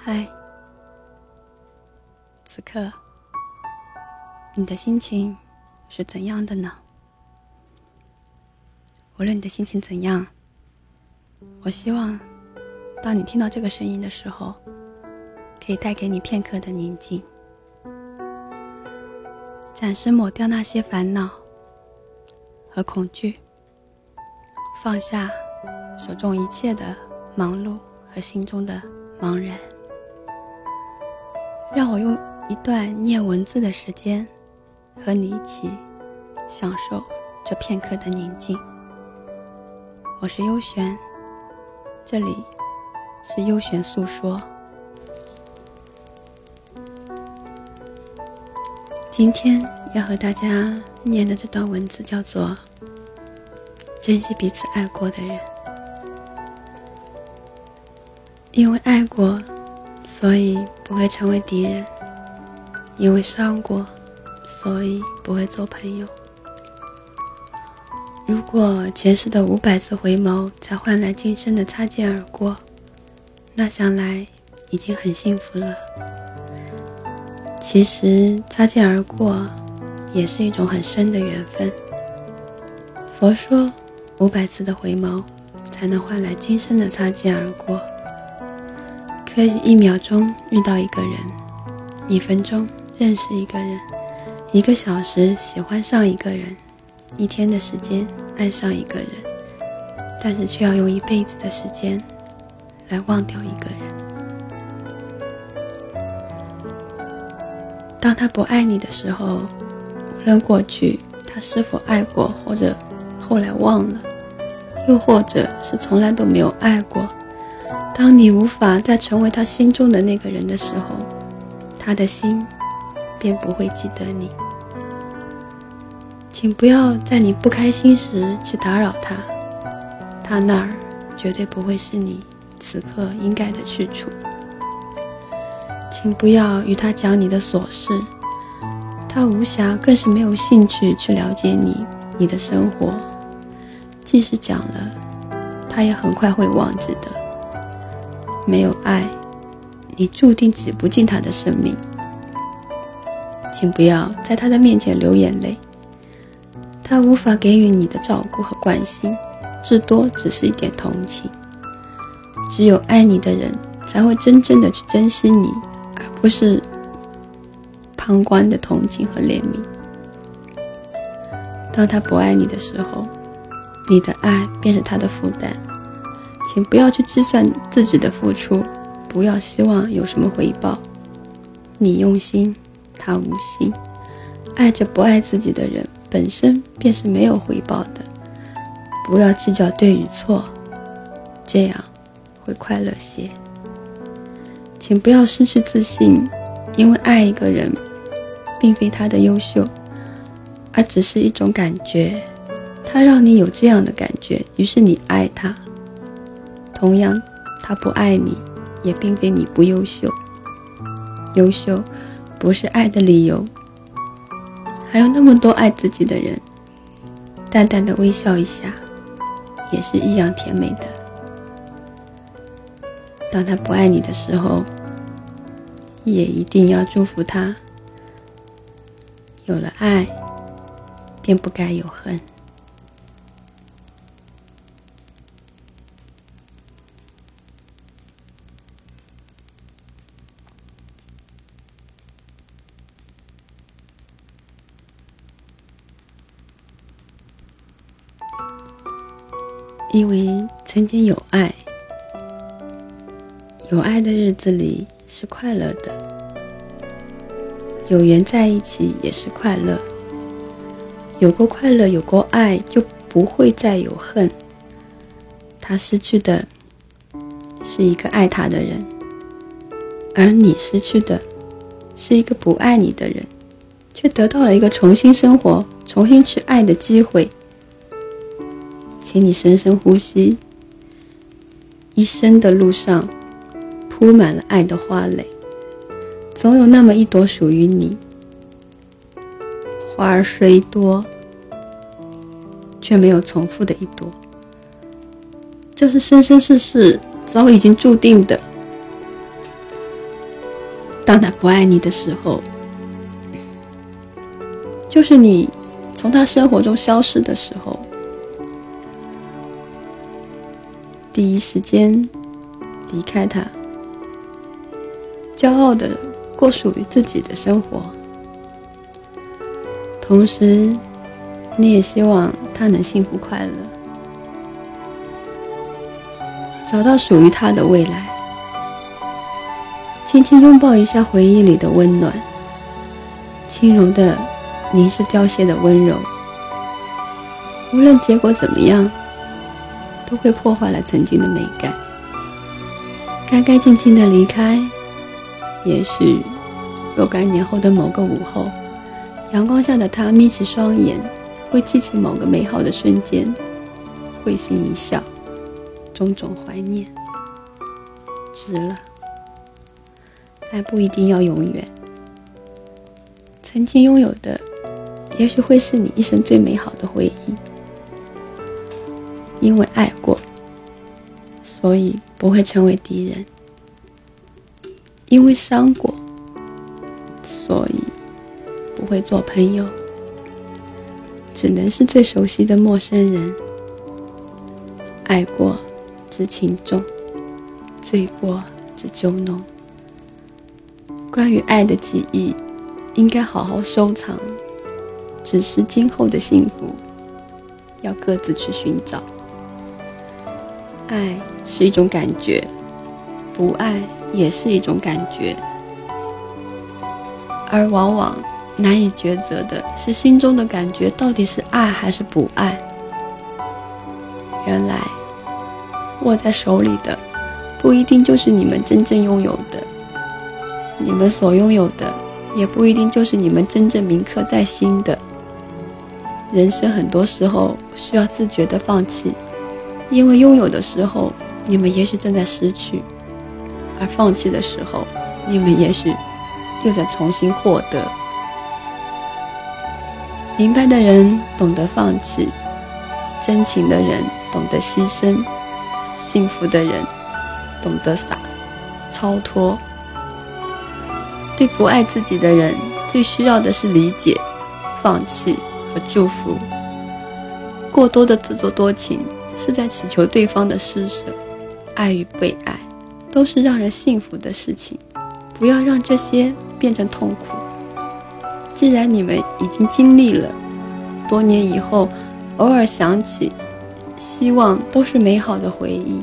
嗨，此刻你的心情是怎样的呢？无论你的心情怎样，我希望当你听到这个声音的时候，可以带给你片刻的宁静，暂时抹掉那些烦恼和恐惧，放下手中一切的忙碌和心中的茫然。让我用一段念文字的时间，和你一起享受这片刻的宁静。我是优璇，这里是优璇诉说。今天要和大家念的这段文字叫做“珍惜彼此爱过的人”，因为爱过。所以不会成为敌人，因为伤过，所以不会做朋友。如果前世的五百次回眸才换来今生的擦肩而过，那想来已经很幸福了。其实擦肩而过也是一种很深的缘分。佛说，五百次的回眸才能换来今生的擦肩而过。可以一秒钟遇到一个人，一分钟认识一个人，一个小时喜欢上一个人，一天的时间爱上一个人，但是却要用一辈子的时间来忘掉一个人。当他不爱你的时候，无论过去他是否爱过，或者后来忘了，又或者是从来都没有爱过。当你无法再成为他心中的那个人的时候，他的心便不会记得你。请不要在你不开心时去打扰他，他那儿绝对不会是你此刻应该的去处。请不要与他讲你的琐事，他无暇，更是没有兴趣去了解你你的生活。即使讲了，他也很快会忘记的。没有爱，你注定挤不进他的生命。请不要在他的面前流眼泪，他无法给予你的照顾和关心，至多只是一点同情。只有爱你的人，才会真正的去珍惜你，而不是旁观的同情和怜悯。当他不爱你的时候，你的爱便是他的负担。请不要去计算自己的付出，不要希望有什么回报。你用心，他无心。爱着不爱自己的人，本身便是没有回报的。不要计较对与错，这样会快乐些。请不要失去自信，因为爱一个人，并非他的优秀，而只是一种感觉。他让你有这样的感觉，于是你爱他。同样，他不爱你，也并非你不优秀。优秀不是爱的理由。还有那么多爱自己的人，淡淡的微笑一下，也是一样甜美的。当他不爱你的时候，也一定要祝福他。有了爱，便不该有恨。因为曾经有爱，有爱的日子里是快乐的，有缘在一起也是快乐。有过快乐，有过爱，就不会再有恨。他失去的是一个爱他的人，而你失去的是一个不爱你的人，却得到了一个重新生活、重新去爱的机会。请你深深呼吸，一生的路上铺满了爱的花蕾，总有那么一朵属于你。花儿虽多，却没有重复的一朵，这是生生世世早已经注定的。当他不爱你的时候，就是你从他生活中消失的时候。第一时间离开他，骄傲的过属于自己的生活，同时你也希望他能幸福快乐，找到属于他的未来。轻轻拥抱一下回忆里的温暖，轻柔的凝视凋谢的温柔。无论结果怎么样。都会破坏了曾经的美感。干干净净的离开，也许若干年后的某个午后，阳光下的他眯起双眼，会记起某个美好的瞬间，会心一笑，种种怀念，值了。爱不一定要永远，曾经拥有的，也许会是你一生最美好的回忆。因为爱过，所以不会成为敌人；因为伤过，所以不会做朋友，只能是最熟悉的陌生人。爱过知情重，醉过知酒浓。关于爱的记忆，应该好好收藏，只是今后的幸福，要各自去寻找。爱是一种感觉，不爱也是一种感觉，而往往难以抉择的是心中的感觉到底是爱还是不爱。原来握在手里的不一定就是你们真正拥有的，你们所拥有的也不一定就是你们真正铭刻在心的。人生很多时候需要自觉的放弃。因为拥有的时候，你们也许正在失去；而放弃的时候，你们也许又在重新获得。明白的人懂得放弃，真情的人懂得牺牲，幸福的人懂得洒超脱。对不爱自己的人，最需要的是理解、放弃和祝福。过多的自作多情。是在祈求对方的施舍，爱与被爱都是让人幸福的事情，不要让这些变成痛苦。既然你们已经经历了，多年以后偶尔想起，希望都是美好的回忆。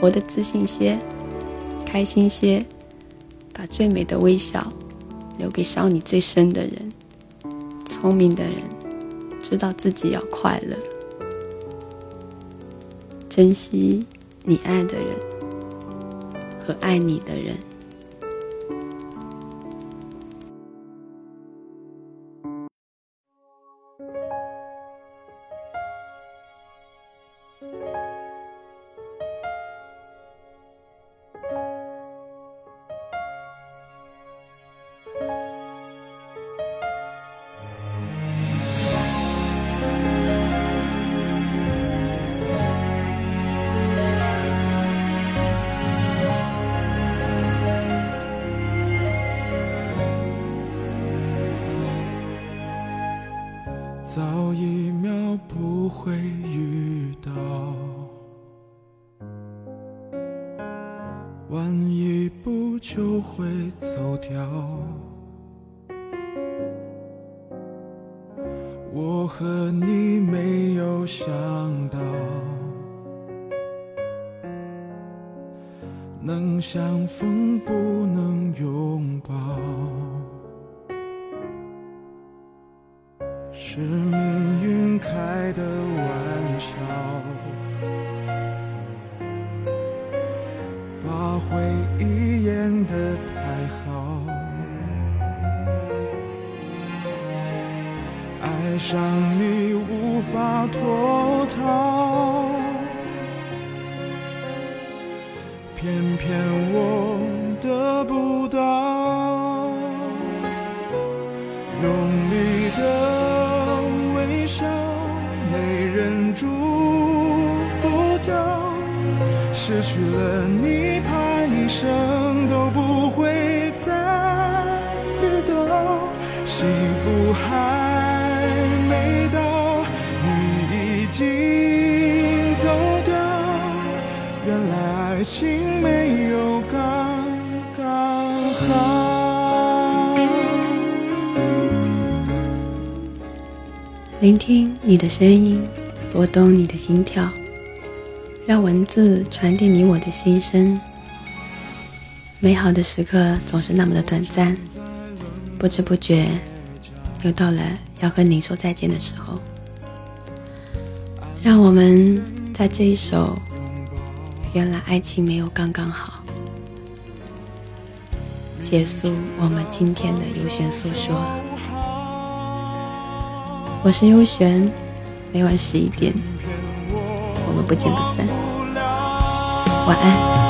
活得自信些，开心些，把最美的微笑留给伤你最深的人。聪明的人知道自己要快乐。珍惜你爱的人和爱你的人。和你没有想到，能相逢不能拥抱。是命运开的玩笑，把回忆演得太好，爱上你无法脱逃，偏偏我情没有刚刚好。聆听你的声音，拨动你的心跳，让文字传递你我的心声。美好的时刻总是那么的短暂，不知不觉又到了要和您说再见的时候。让我们在这一首《原来爱情没有刚刚好》结束我们今天的优璇诉说。我是优璇，每晚十一点，我们不见不散。晚安。